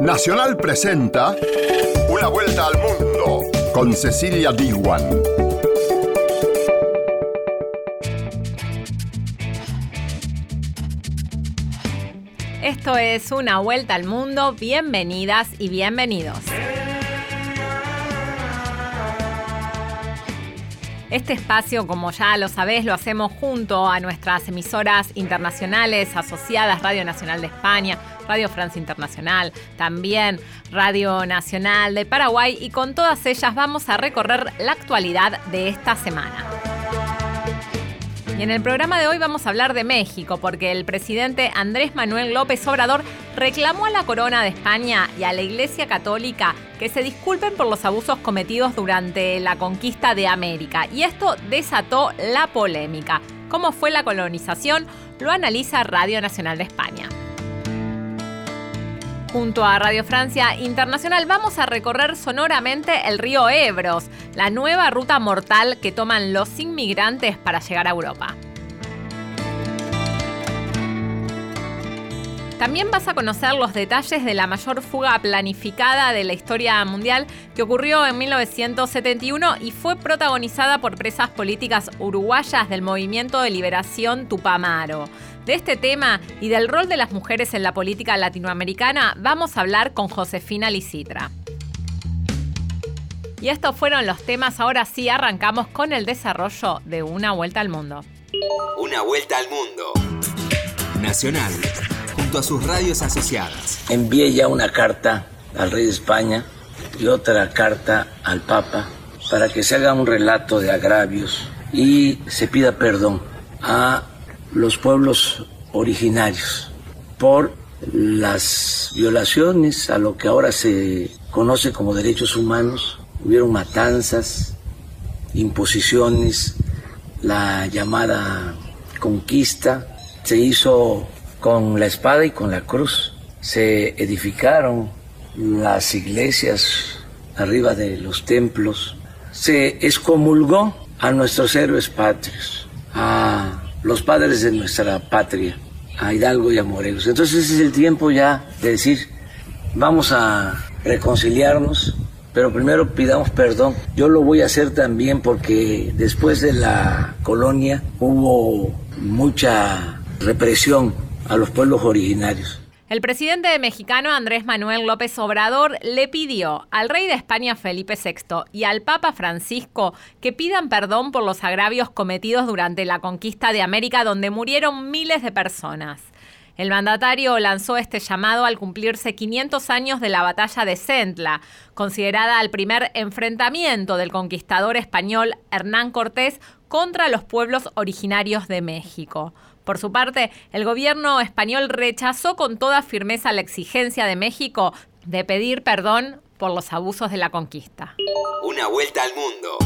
Nacional presenta Una vuelta al mundo con Cecilia Diwan. Esto es Una vuelta al mundo. Bienvenidas y bienvenidos. Este espacio, como ya lo sabés, lo hacemos junto a nuestras emisoras internacionales asociadas, Radio Nacional de España, Radio Francia Internacional, también Radio Nacional de Paraguay y con todas ellas vamos a recorrer la actualidad de esta semana. Y en el programa de hoy vamos a hablar de México, porque el presidente Andrés Manuel López Obrador reclamó a la corona de España y a la Iglesia Católica que se disculpen por los abusos cometidos durante la conquista de América. Y esto desató la polémica. ¿Cómo fue la colonización? Lo analiza Radio Nacional de España. Junto a Radio Francia Internacional vamos a recorrer sonoramente el río Ebros, la nueva ruta mortal que toman los inmigrantes para llegar a Europa. También vas a conocer los detalles de la mayor fuga planificada de la historia mundial que ocurrió en 1971 y fue protagonizada por presas políticas uruguayas del movimiento de liberación Tupamaro. De este tema y del rol de las mujeres en la política latinoamericana vamos a hablar con Josefina Licitra. Y estos fueron los temas, ahora sí arrancamos con el desarrollo de Una Vuelta al Mundo. Una Vuelta al Mundo. Nacional, junto a sus radios asociadas. Envié ya una carta al rey de España y otra carta al Papa para que se haga un relato de agravios y se pida perdón a los pueblos originarios por las violaciones a lo que ahora se conoce como derechos humanos. Hubieron matanzas, imposiciones, la llamada conquista se hizo con la espada y con la cruz. Se edificaron las iglesias arriba de los templos. Se excomulgó a nuestros héroes patrios, a los padres de nuestra patria, a Hidalgo y a Morelos. Entonces es el tiempo ya de decir, vamos a reconciliarnos, pero primero pidamos perdón. Yo lo voy a hacer también porque después de la colonia hubo mucha represión a los pueblos originarios. El presidente mexicano Andrés Manuel López Obrador le pidió al rey de España Felipe VI y al Papa Francisco que pidan perdón por los agravios cometidos durante la conquista de América donde murieron miles de personas. El mandatario lanzó este llamado al cumplirse 500 años de la batalla de Centla, considerada el primer enfrentamiento del conquistador español Hernán Cortés contra los pueblos originarios de México. Por su parte, el gobierno español rechazó con toda firmeza la exigencia de México de pedir perdón por los abusos de la conquista. Una vuelta al mundo.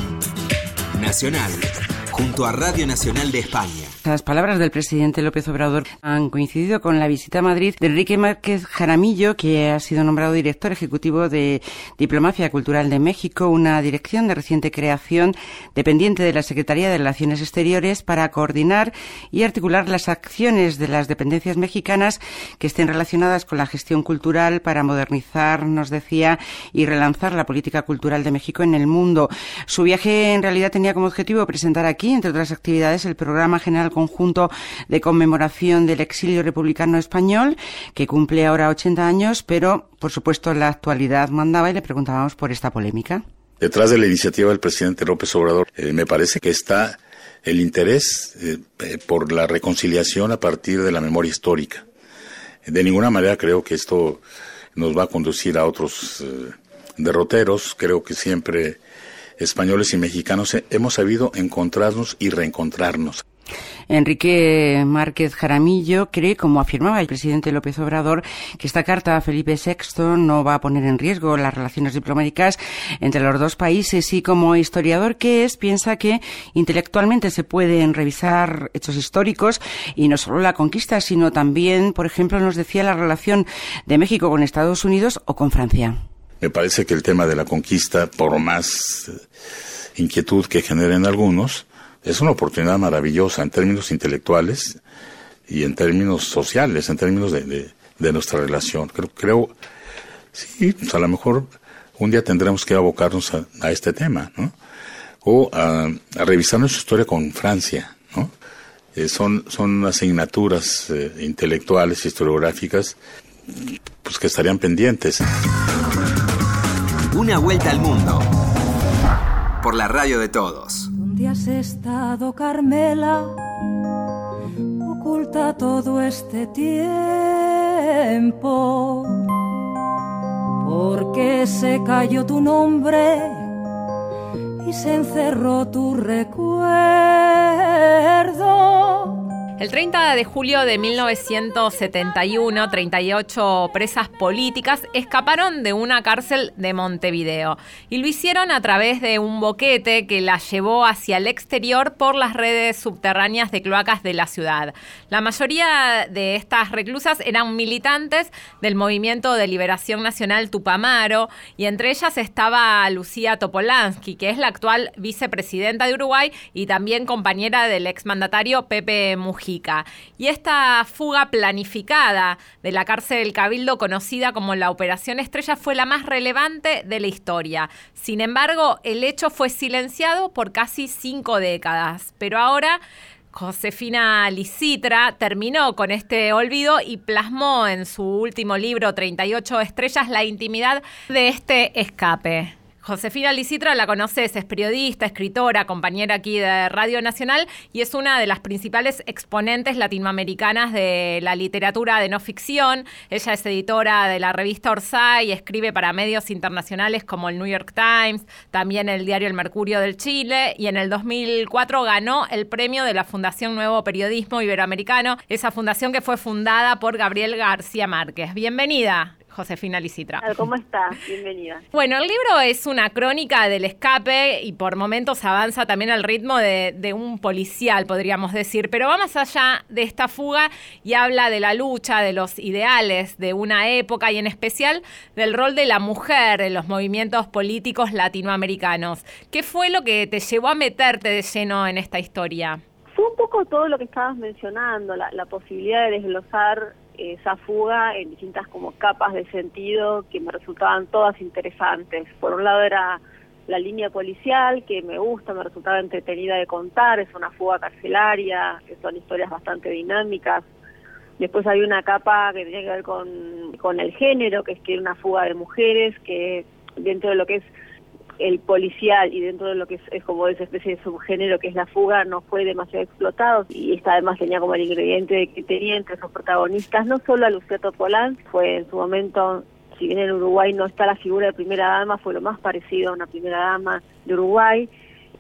Nacional junto a Radio Nacional de España. Las palabras del presidente López Obrador han coincidido con la visita a Madrid de Enrique Márquez Jaramillo, que ha sido nombrado director ejecutivo de Diplomacia Cultural de México, una dirección de reciente creación dependiente de la Secretaría de Relaciones Exteriores para coordinar y articular las acciones de las dependencias mexicanas que estén relacionadas con la gestión cultural para modernizar, nos decía, y relanzar la política cultural de México en el mundo. Su viaje en realidad tenía como objetivo presentar aquí entre otras actividades, el Programa General Conjunto de Conmemoración del Exilio Republicano Español, que cumple ahora 80 años, pero, por supuesto, la actualidad mandaba y le preguntábamos por esta polémica. Detrás de la iniciativa del presidente López Obrador, eh, me parece que está el interés eh, eh, por la reconciliación a partir de la memoria histórica. De ninguna manera creo que esto nos va a conducir a otros derroteros. Creo que siempre españoles y mexicanos hemos sabido encontrarnos y reencontrarnos. Enrique Márquez Jaramillo cree, como afirmaba el presidente López Obrador, que esta carta a Felipe VI no va a poner en riesgo las relaciones diplomáticas entre los dos países y como historiador que es, piensa que intelectualmente se pueden revisar hechos históricos y no solo la conquista, sino también, por ejemplo, nos decía la relación de México con Estados Unidos o con Francia. Me parece que el tema de la conquista, por más inquietud que generen algunos, es una oportunidad maravillosa en términos intelectuales y en términos sociales, en términos de, nuestra relación. Creo, creo sí, pues a lo mejor un día tendremos que abocarnos a, este tema, ¿no? O a, revisar nuestra historia con Francia, ¿no? Eh, son, son asignaturas eh, intelectuales, historiográficas, pues que estarían pendientes. Una vuelta al mundo por la radio de todos. ¿Dónde has estado, Carmela? Oculta todo este tiempo. Porque se cayó tu nombre y se encerró tu recuerdo el 30 de julio de 1971, 38 presas políticas escaparon de una cárcel de Montevideo y lo hicieron a través de un boquete que las llevó hacia el exterior por las redes subterráneas de cloacas de la ciudad. La mayoría de estas reclusas eran militantes del Movimiento de Liberación Nacional Tupamaro y entre ellas estaba Lucía Topolansky, que es la actual vicepresidenta de Uruguay y también compañera del exmandatario Pepe Mujica. Y esta fuga planificada de la cárcel del Cabildo, conocida como la Operación Estrella, fue la más relevante de la historia. Sin embargo, el hecho fue silenciado por casi cinco décadas. Pero ahora... Josefina Licitra terminó con este olvido y plasmó en su último libro, 38 estrellas, la intimidad de este escape. Josefina Licitra la conoces, es periodista, escritora, compañera aquí de Radio Nacional y es una de las principales exponentes latinoamericanas de la literatura de no ficción. Ella es editora de la revista Orsay y escribe para medios internacionales como el New York Times, también el diario El Mercurio del Chile y en el 2004 ganó el premio de la Fundación Nuevo Periodismo Iberoamericano, esa fundación que fue fundada por Gabriel García Márquez. Bienvenida. Josefina Licitra. ¿Cómo estás? Bienvenida. Bueno, el libro es una crónica del escape y por momentos avanza también al ritmo de, un policial, podríamos decir, pero va más allá de esta fuga y habla de la lucha, de los ideales de una época y en especial del rol de la mujer en los movimientos políticos latinoamericanos. ¿Qué fue lo que te llevó a meterte de lleno en esta historia? Fue un poco todo lo que estabas mencionando, la, la posibilidad de desglosar esa fuga en distintas como capas de sentido que me resultaban todas interesantes. Por un lado era la línea policial, que me gusta, me resultaba entretenida de contar, es una fuga carcelaria, que son historias bastante dinámicas. Después hay una capa que tiene que ver con, con el género, que es que es una fuga de mujeres, que dentro de lo que es el policial y dentro de lo que es, como esa especie de subgénero que es la fuga no fue demasiado explotado y esta además tenía como el ingrediente de que tenía entre sus protagonistas no solo a Luciano Polán, fue en su momento si bien en Uruguay no está la figura de primera dama, fue lo más parecido a una primera dama de Uruguay,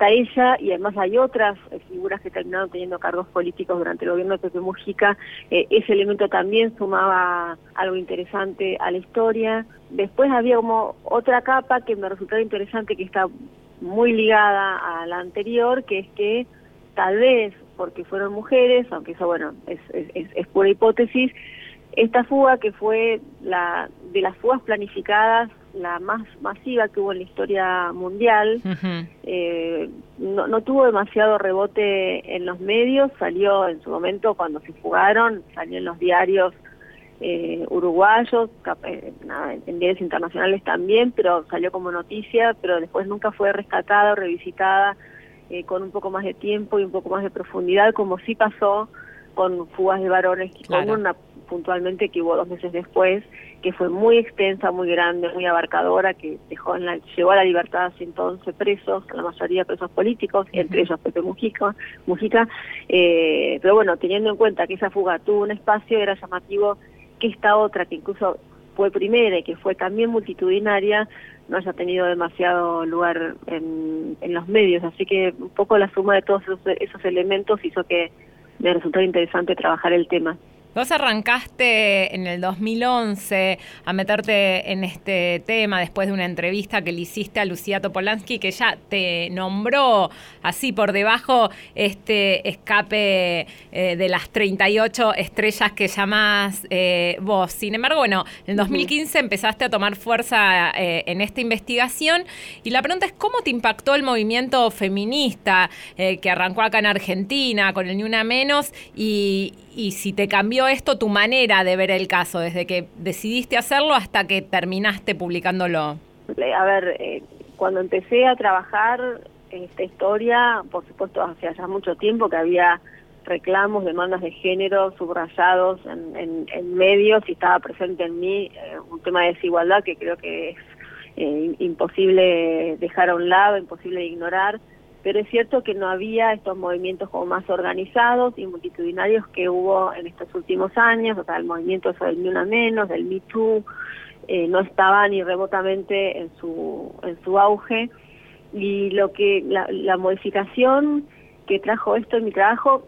está ella y además hay otras eh, figuras que terminaron teniendo cargos políticos durante el gobierno de Pepe Mujica. Eh, ese elemento también sumaba algo interesante a la historia. Después había como otra capa que me resultaba interesante que está muy ligada a la anterior, que es que tal vez porque fueron mujeres, aunque eso bueno es, es, es pura hipótesis, esta fuga que fue la de las fugas planificadas la más masiva que hubo en la historia mundial, eh, no, no, tuvo demasiado rebote en los medios, salió en su momento cuando se fugaron, salió en los diarios eh, uruguayos, eh, en diarios internacionales también, pero salió como noticia, pero después nunca fue rescatada o revisitada con un poco más de tiempo y un poco más de profundidad, como sí pasó con fugas de varones, con una puntualmente que hubo dos meses después, que fue muy extensa, muy grande, muy abarcadora, que dejó en la, llevó a la libertad a 111 presos, la mayoría presos políticos, entre ellos Pepe Mujica, Mujica eh, pero bueno, teniendo en cuenta que esa fuga tuvo un espacio, era llamativo que esta otra, que incluso fue primera y que fue también multitudinaria, no haya tenido demasiado lugar en, en los medios. Así que un poco la suma de todos esos, esos elementos hizo que me resultara interesante trabajar el tema. Vos arrancaste en el 2011 a meterte en este tema después de una entrevista que le hiciste a Lucía Topolansky, que ya te nombró así por debajo este escape eh, de las 38 estrellas que llamás eh, vos. Sin embargo, bueno, en el 2015 empezaste a tomar fuerza eh, en esta investigación y la pregunta es cómo te impactó el movimiento feminista que arrancó acá en Argentina con el Ni Una Menos y, y si te cambió esto tu manera de ver el caso, desde que decidiste hacerlo hasta que terminaste publicándolo? A ver, eh, cuando empecé a trabajar en esta historia, por supuesto, hace ya mucho tiempo que había reclamos, demandas de género subrayados en, medios y estaba presente en mí eh, un tema de desigualdad que creo que es eh, imposible dejar a un lado, imposible ignorar, pero es cierto que no había estos movimientos como más organizados y multitudinarios que hubo en estos últimos años, o sea, el movimiento del Ni Una Menos, del Me Too, eh, no estaba ni remotamente en su, en su auge. Y lo que la, la modificación que trajo esto en mi trabajo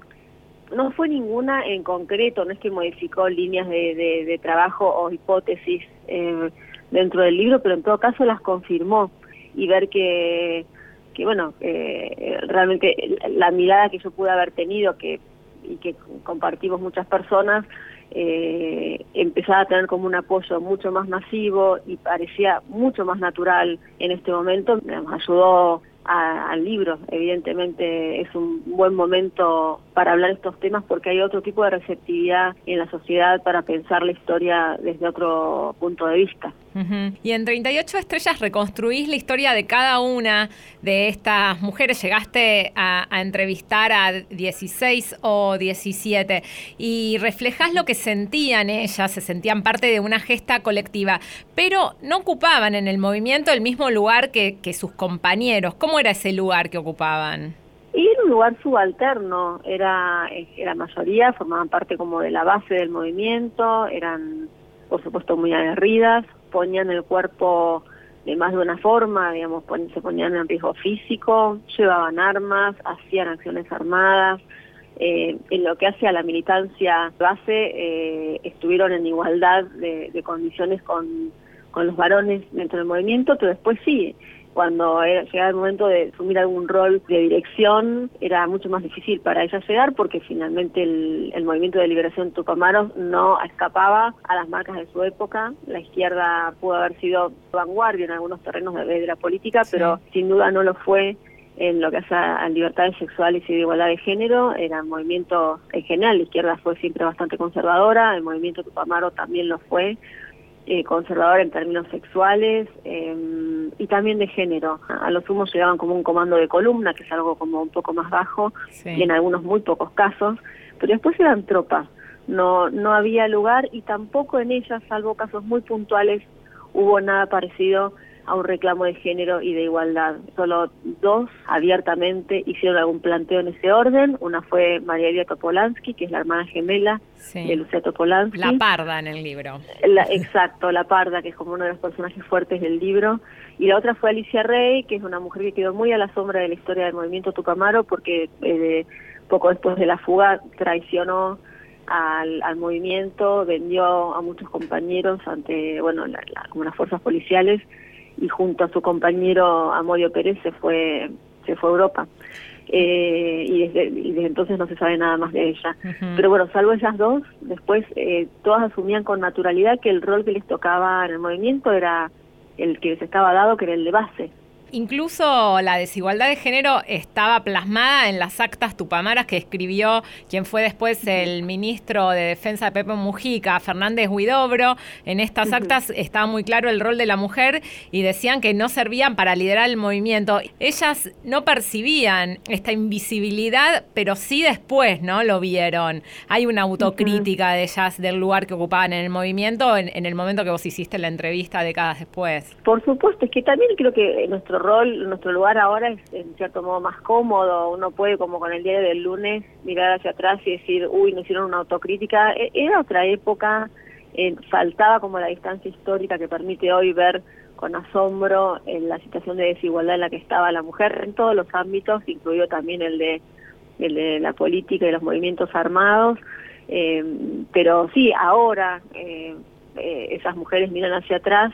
no fue ninguna en concreto, no es que modificó líneas de, de, trabajo o hipótesis eh, dentro del libro, pero en todo caso las confirmó. Y ver que, que bueno, eh, realmente la mirada que yo pude haber tenido que y que compartimos muchas personas, eh, empezaba a tener como un apoyo mucho más masivo y parecía mucho más natural en este momento, nos ayudó al libro. Evidentemente es un buen momento para hablar estos temas porque hay otro tipo de receptividad en la sociedad para pensar la historia desde otro punto de vista. Y en 38 estrellas reconstruís la historia de cada una de estas mujeres. Llegaste a, entrevistar a 16 o 17 y reflejás lo que sentían ellas, se sentían parte de una gesta colectiva, pero no ocupaban en el movimiento el mismo lugar que sus compañeros. ¿Cómo era ese lugar que ocupaban? Y era un lugar subalterno, era, la mayoría formaban parte como de la base del movimiento, eran por supuesto muy aguerridas, ponían el cuerpo de más de una forma, digamos, se ponían en riesgo físico, llevaban armas, hacían acciones armadas, eh, en lo que hace a la militancia base, eh, estuvieron en igualdad de, de condiciones con, con los varones dentro del movimiento, pero después sí, cuando llegaba el momento de asumir algún rol de dirección, era mucho más difícil para ella llegar porque finalmente el, movimiento de liberación Tupamaros no escapaba a las marcas de su época. La izquierda pudo haber sido vanguardia en algunos terrenos de, la política, pero sin duda no lo fue en lo que hace a libertades sexuales y de igualdad de género, era un movimiento en general, la izquierda fue siempre bastante conservadora, el movimiento Tupamaro también lo fue, eh, conservador en términos sexuales em, y también de género. A los sumos llegaban como un comando de columna, que es algo como un poco más bajo, y en algunos muy pocos casos, pero después eran tropas. No, no había lugar y tampoco en ellas, salvo casos muy puntuales, hubo nada parecido a un reclamo de género y de igualdad. Solo dos abiertamente hicieron algún planteo en ese orden. Una fue María Elia Topolansky, que es la hermana gemela de Lucía Topolansky. La parda en el libro. exacto, la parda, que es como uno de los personajes fuertes del libro. Y la otra fue Alicia Rey, que es una mujer que quedó muy a la sombra de la historia del movimiento Tupamaro, porque eh, poco después de la fuga traicionó al, al, movimiento, vendió a muchos compañeros ante, bueno, la, como las fuerzas policiales y junto a su compañero Amodio Pérez se fue, se fue a Europa. Eh, y, desde, y, desde, entonces no se sabe nada más de ella. Pero bueno, salvo esas dos, después eh, todas asumían con naturalidad que el rol que les tocaba en el movimiento era el que les estaba dado, que era el de base. Incluso la desigualdad de género estaba plasmada en las actas tupamaras que escribió quien fue después el ministro de Defensa de Pepe Mujica, Fernández Huidobro. En estas actas estaba muy claro el rol de la mujer y decían que no servían para liderar el movimiento. Ellas no percibían esta invisibilidad, pero sí después, ¿no? Lo vieron. Hay una autocrítica de ellas del lugar que ocupaban en el movimiento en, en el momento que vos hiciste la entrevista décadas después. Por supuesto, es que también creo que nuestro rol, nuestro lugar ahora es en cierto modo más cómodo. Uno puede, como con el día del lunes, mirar hacia atrás y decir, uy, no hicieron una autocrítica. E, era otra época, eh, faltaba como la distancia histórica que permite hoy ver con asombro en la situación de desigualdad en la que estaba la mujer en todos los ámbitos, incluido también el de, el de la política y los movimientos armados. Eh, pero sí, ahora eh, eh esas mujeres miran hacia atrás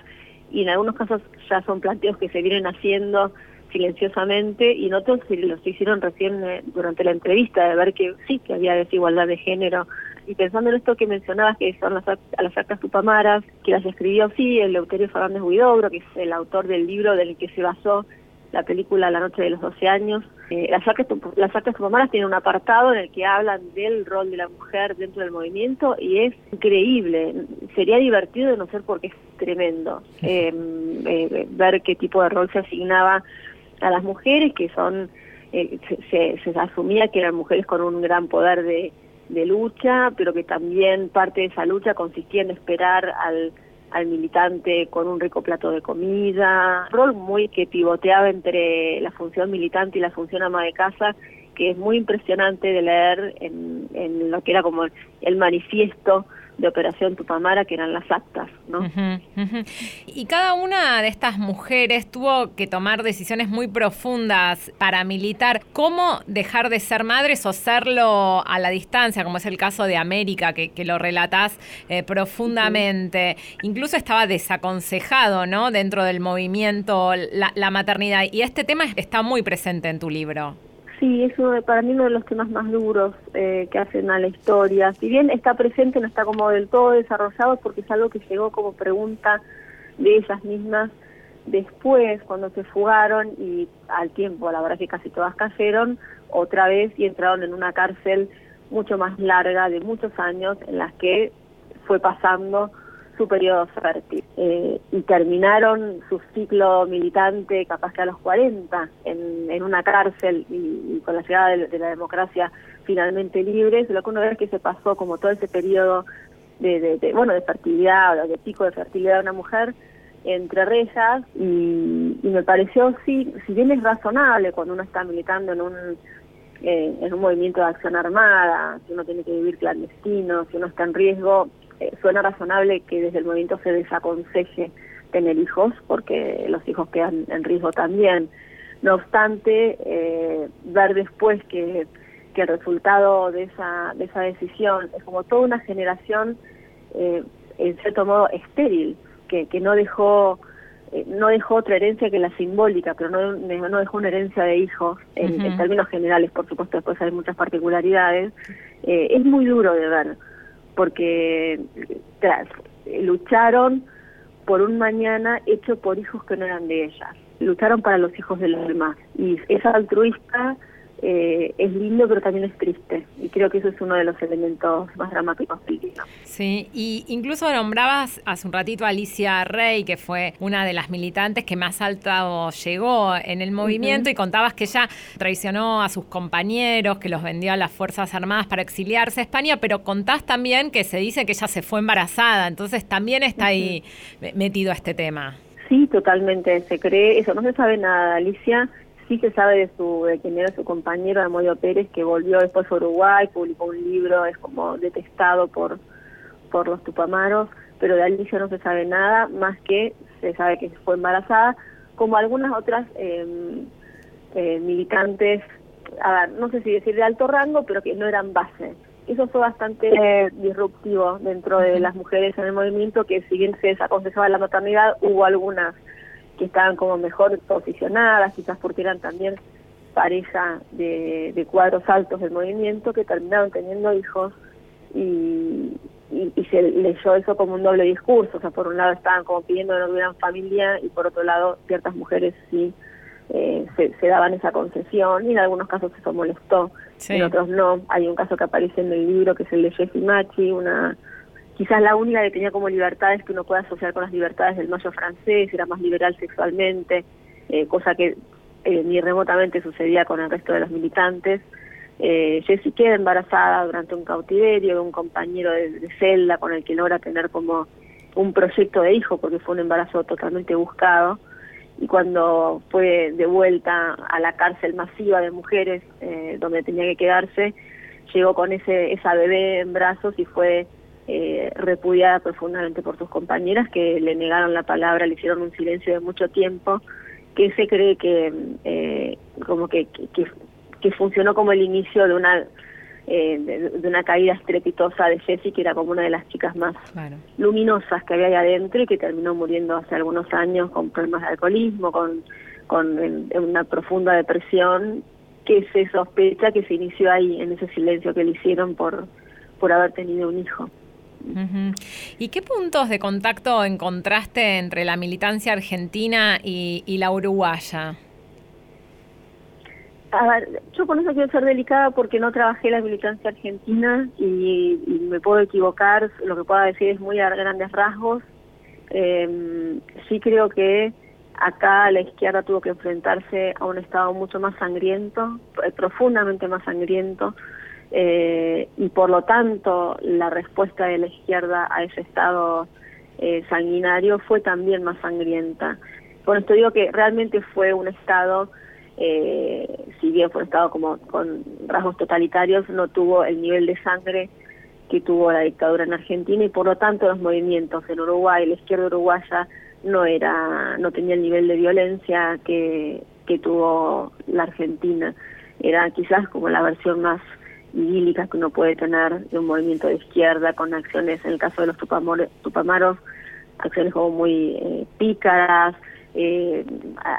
y en algunos casos ya son planteos que se vienen haciendo silenciosamente y en otros los hicieron recién eh, durante la entrevista de ver que sí que había desigualdad de género y pensando en esto que mencionabas que son las, las actas tupamaras que las escribió sí el Leuterio Fernández Huidobro que es el autor del libro del que se basó la película La noche de los 12 años Eh, las actas las actas tupameras tienen un apartado en el que hablan del rol de la mujer dentro del movimiento y es increíble. Sería divertido de no ser porque tremendo. Em, eh, ver qué tipo de rol se asignaba a las mujeres, que son eh, se, se, asumía que eran mujeres con un gran poder de, de lucha, pero que también parte de esa lucha consistía en esperar al al militante con un rico plato de comida, un rol muy que pivoteaba entre la función militante y la función ama de casa, que es muy impresionante de leer en, en lo que era como el manifiesto de Operación Tupamara, que eran las actas, ¿no? Y cada una de estas mujeres tuvo que tomar decisiones muy profundas para militar. ¿Cómo dejar de ser madres o serlo a la distancia, como es el caso de América, que, lo relatás eh, profundamente? Incluso estaba desaconsejado, ¿no? Dentro del movimiento la, la maternidad. Y este tema está muy presente en tu libro. Sí, es uno para mí uno de los temas más duros eh, que hacen a la historia. Si bien está presente, no está como del todo desarrollado porque es algo que llegó como pregunta de ellas mismas después, cuando se fugaron y al tiempo, la verdad que casi todas cayeron, otra vez y entraron en una cárcel mucho más larga de muchos años en las que fue pasando su periodo fértil eh, y terminaron su ciclo militante capaz que a los 40 en, una cárcel y, con la llegada de, la democracia finalmente libre, lo que uno ve es que se pasó como todo ese periodo de, de, bueno de fertilidad o de pico de fertilidad de una mujer entre reyes y, y, me pareció sí si bien es razonable cuando uno está militando en un eh, en un movimiento de acción armada si uno tiene que vivir clandestino si uno está en riesgo eh, suena razonable que desde el movimiento se desaconseje tener hijos, porque los hijos quedan en riesgo también. No obstante, eh, ver después que, que el resultado de esa, de esa decisión es como toda una generación, eh, en cierto modo, estéril, que, que no dejó eh, no dejó otra herencia que la simbólica, pero no, no dejó una herencia de hijos, en, en, términos generales, por supuesto, después hay muchas particularidades, es muy duro de ver porque lucharon por un mañana hecho por hijos que no eran de ellas, lucharon para los hijos de los. Y esa altruista eh, es lindo, pero también es triste. Y creo que eso es uno de los elementos más dramáticos del libro. Sí, y incluso nombrabas hace un ratito a Alicia Rey, que fue una de las militantes que más alto llegó en el movimiento, y contabas que ella traicionó a sus compañeros, que los vendió a las Fuerzas Armadas para exiliarse a España, pero contás también que se dice que ella se fue embarazada, entonces también está ahí metido a este tema. Sí, totalmente, se cree, eso no se sabe nada, Alicia sí se sabe de su de quién era su compañero Amodio Pérez que volvió después a Uruguay publicó un libro es como detestado por por los tupamaros pero de Alicia no se sabe nada más que se sabe que fue embarazada como algunas otras em, eh, militantes a ver no sé si decir de alto rango pero que no eran base. Eso fue bastante disruptivo dentro de las mujeres en el movimiento que si bien se desaconsejaba la maternidad hubo algunas que estaban como mejor posicionadas, quizás porque eran también pareja de, cuadros altos del movimiento que terminaron teniendo hijos y, y, se leyó eso como un doble discurso, o sea, por un lado estaban como pidiendo que no tuvieran familia y por otro lado ciertas mujeres sí eh, se, daban esa concesión y en algunos casos eso molestó, en otros no. Hay un caso que aparece en el libro que es el de Jessie Machi, una quizás la única que tenía como libertades que uno puede asociar con las libertades del mayo francés, era más liberal sexualmente, eh, cosa que eh, ni remotamente sucedía con el resto de los militantes. Eh, Jessie queda embarazada durante un cautiverio de un compañero de, celda con el que logra tener como un proyecto de hijo porque fue un embarazo totalmente buscado y cuando fue de vuelta a la cárcel masiva de mujeres eh, donde tenía que quedarse llegó con ese esa bebé en brazos y fue eh, repudiada profundamente por sus compañeras que le negaron la palabra, le hicieron un silencio de mucho tiempo, que se cree que eh, como que, que, funcionó como el inicio de una eh, de, una caída estrepitosa de Jessie, que era como una de las chicas más luminosas que había ahí adentro y que terminó muriendo hace algunos años con problemas de alcoholismo, con, con una profunda depresión, que se sospecha que se inició ahí, en ese silencio que le hicieron por, por haber tenido un hijo. ¿Y qué puntos de contacto encontraste entre la militancia argentina y, la uruguaya? Yo con eso quiero ser delicada porque no trabajé la militancia argentina y, me puedo equivocar, lo que pueda decir es muy a grandes rasgos. Eh, sí creo que acá la izquierda tuvo que enfrentarse a un Estado mucho más sangriento, eh, profundamente más sangriento, eh, y por lo tanto la respuesta de la izquierda a ese Estado eh, sanguinario fue también más sangrienta. Con esto digo que realmente fue un Estado eh, si bien fue un Estado como con rasgos totalitarios, no tuvo el nivel de sangre que tuvo la dictadura en Argentina y por lo tanto los movimientos en Uruguay, la izquierda uruguaya no era, no tenía el nivel de violencia que, que tuvo la Argentina. Era quizás como la versión más idílica que uno puede tener de un movimiento de izquierda con acciones, en el caso de los tupamaros, acciones como muy eh, pícaras, eh,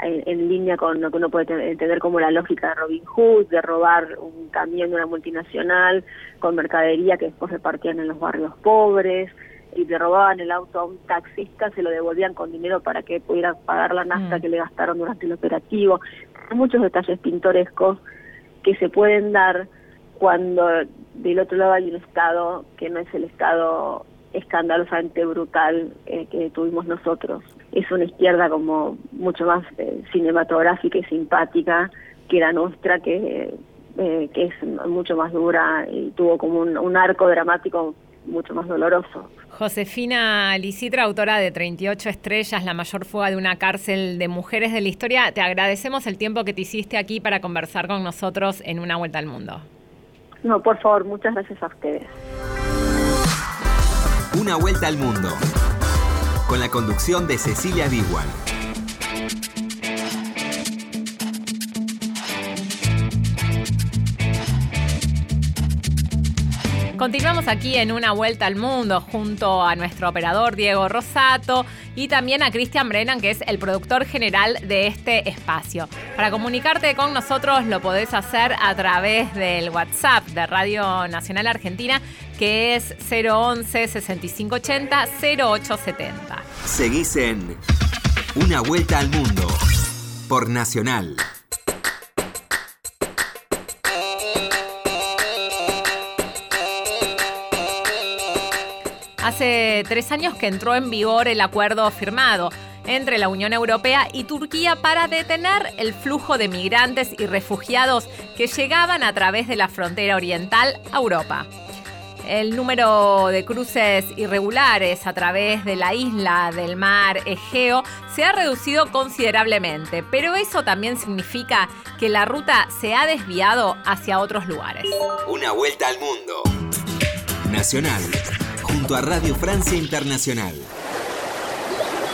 en, línea con lo que uno puede entender como la lógica de Robin Hood, de robar un camión de una multinacional con mercadería que después repartían en los barrios pobres y le robaban el auto a un taxista, se lo devolvían con dinero para que pudiera pagar la nafta mm. que le gastaron durante el operativo. Hay muchos detalles pintorescos que se pueden dar cuando del otro lado hay un Estado que no es el Estado escandalosamente brutal eh, que tuvimos nosotros. Es una izquierda como mucho más eh, cinematográfica y simpática que la nuestra, que, eh, que es mucho más dura y tuvo como un, arco dramático mucho más doloroso. Josefina Licitra, autora de 38 estrellas, la mayor fuga de una cárcel de mujeres de la historia, te agradecemos el tiempo que te hiciste aquí para conversar con nosotros en Una Vuelta al Mundo. No, por favor, muchas gracias a ustedes. Una vuelta al mundo. Con la conducción de Cecilia Bigual. Continuamos aquí en una vuelta al mundo junto a nuestro operador Diego Rosato y también a Cristian Brennan, que es el productor general de este espacio. Para comunicarte con nosotros lo podés hacer a través del WhatsApp de Radio Nacional Argentina, que es 011 6580 0870. Seguís en Una vuelta al mundo por Nacional. Hace tres años que entró en vigor el acuerdo firmado entre la Unión Europea y Turquía para detener el flujo de migrantes y refugiados que llegaban a través de la frontera oriental a Europa. El número de cruces irregulares a través de la isla del mar Egeo se ha reducido considerablemente, pero eso también significa que la ruta se ha desviado hacia otros lugares. Una vuelta al mundo. Nacional junto a Radio Francia Internacional.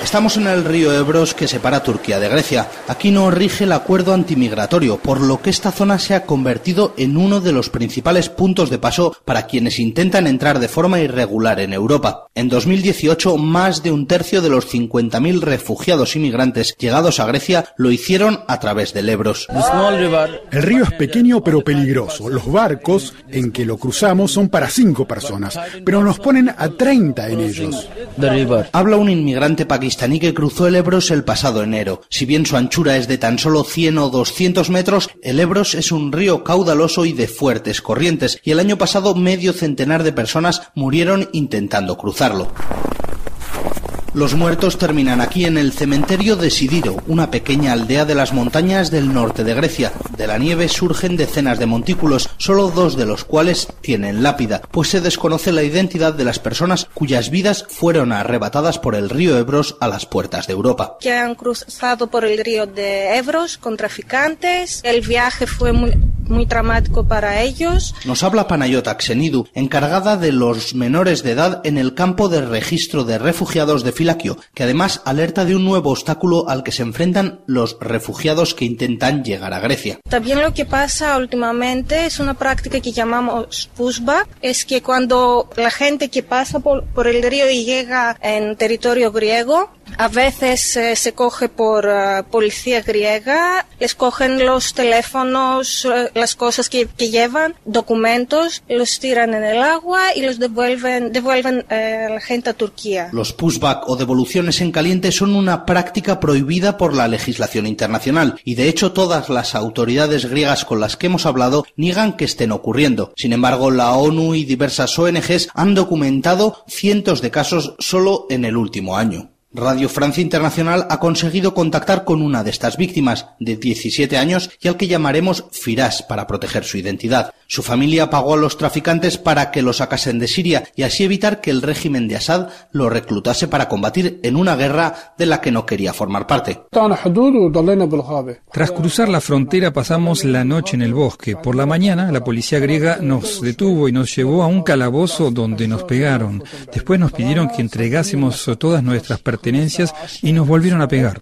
Estamos en el río Ebros que separa Turquía de Grecia. Aquí no rige el acuerdo antimigratorio, por lo que esta zona se ha convertido en uno de los principales puntos de paso para quienes intentan entrar de forma irregular en Europa. En 2018, más de un tercio de los 50.000 refugiados inmigrantes llegados a Grecia lo hicieron a través del Ebros. El río es pequeño pero peligroso. Los barcos en que lo cruzamos son para cinco personas, pero nos ponen a 30 en ellos. Habla un inmigrante pakistaní cruzó el Ebros el pasado enero. Si bien su anchura es de tan solo 100 o 200 metros, el Ebros es un río caudaloso y de fuertes corrientes, y el año pasado medio centenar de personas murieron intentando cruzarlo. Los muertos terminan aquí en el cementerio de Sidiro, una pequeña aldea de las montañas del norte de Grecia. De la nieve surgen decenas de montículos, solo dos de los cuales tienen lápida, pues se desconoce la identidad de las personas cuyas vidas fueron arrebatadas por el río Ebros a las puertas de Europa. Que han cruzado por el río de Ebros con traficantes. El viaje fue muy, muy traumático para ellos. Nos habla Panayota Xenidu, encargada de los menores de edad en el campo de registro de refugiados de que además alerta de un nuevo obstáculo al que se enfrentan los refugiados que intentan llegar a Grecia. También lo que pasa últimamente es una práctica que llamamos pushback, es que cuando la gente que pasa por, el río y llega en territorio griego, A veces eh, se coge por uh, policía griega, les cogen los teléfonos, uh, las cosas que, que, llevan, documentos, los tiran en el agua y los devuelven, devuelven a la gente a Turquía. Los pushback o devoluciones en caliente son una práctica prohibida por la legislación internacional y de hecho todas las autoridades griegas con las que hemos hablado niegan que estén ocurriendo. Sin embargo, la ONU y diversas ONGs han documentado cientos de casos solo en el último año. Radio Francia Internacional ha conseguido contactar con una de estas víctimas, de 17 años, y al que llamaremos Firas para proteger su identidad. Su familia pagó a los traficantes para que lo sacasen de Siria y así evitar que el régimen de Assad lo reclutase para combatir en una guerra de la que no quería formar parte. Tras cruzar la frontera pasamos la noche en el bosque. Por la mañana la policía griega nos detuvo y nos llevó a un calabozo donde nos pegaron. Después nos pidieron que entregásemos todas nuestras pertenencias y nos volvieron a pegar.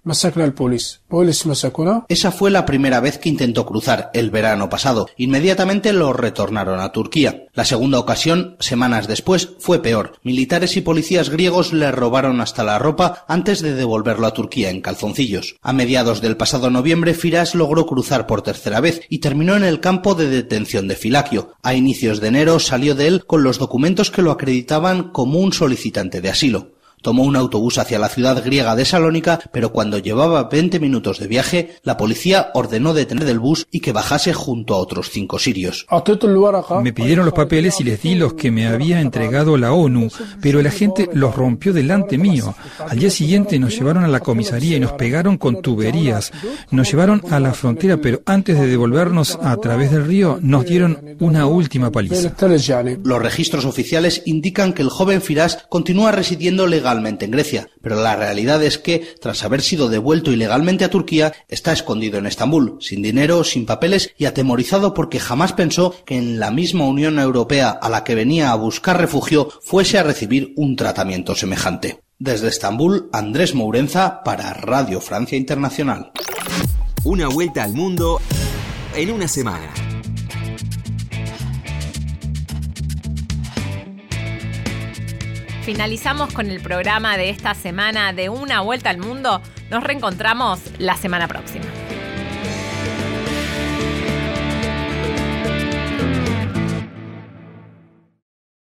Esa fue la primera vez que intentó cruzar el verano pasado. Inmediatamente lo retornaron a Turquía. La segunda ocasión, semanas después, fue peor. Militares y policías griegos le robaron hasta la ropa antes de devolverlo a Turquía en calzoncillos. A mediados del pasado noviembre, Firas logró cruzar por tercera vez y terminó en el campo de detención de Filaquio. A inicios de enero salió de él con los documentos que lo acreditaban como un solicitante de asilo. Tomó un autobús hacia la ciudad griega de Salónica, pero cuando llevaba 20 minutos de viaje, la policía ordenó detener del bus y que bajase junto a otros cinco sirios. Me pidieron los papeles y les di los que me había entregado la ONU, pero el agente los rompió delante mío. Al día siguiente nos llevaron a la comisaría y nos pegaron con tuberías. Nos llevaron a la frontera, pero antes de devolvernos a través del río, nos dieron una última paliza. Los registros oficiales indican que el joven Firas continúa residiendo en Grecia, pero la realidad es que, tras haber sido devuelto ilegalmente a Turquía, está escondido en Estambul, sin dinero, sin papeles y atemorizado porque jamás pensó que en la misma Unión Europea a la que venía a buscar refugio fuese a recibir un tratamiento semejante. Desde Estambul, Andrés Mourenza para Radio Francia Internacional. Una vuelta al mundo en una semana. Finalizamos con el programa de esta semana de Una Vuelta al Mundo. Nos reencontramos la semana próxima.